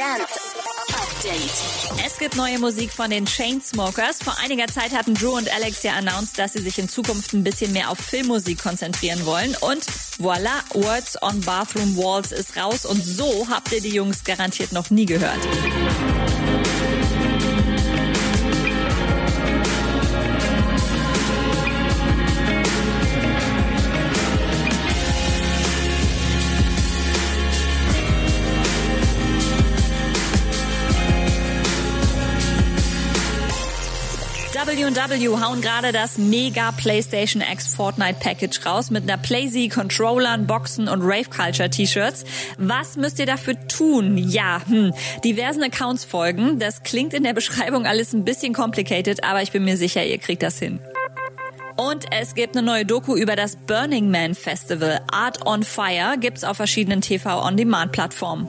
Update. Es gibt neue Musik von den Chainsmokers. Vor einiger Zeit hatten Drew und Alex ja announced, dass sie sich in Zukunft ein bisschen mehr auf Filmmusik konzentrieren wollen. Und voila, Words on Bathroom Walls ist raus. Und so habt ihr die Jungs garantiert noch nie gehört. W&W hauen gerade das mega PlayStation X Fortnite Package raus mit einer PlayZ, Controllern, Boxen und Rave Culture T-Shirts. Was müsst ihr dafür tun? Ja, hm, diversen Accounts folgen. Das klingt in der Beschreibung alles ein bisschen complicated, aber ich bin mir sicher, ihr kriegt das hin. Und es gibt eine neue Doku über das Burning Man Festival. Art on Fire gibt's auf verschiedenen TV-on-Demand-Plattformen.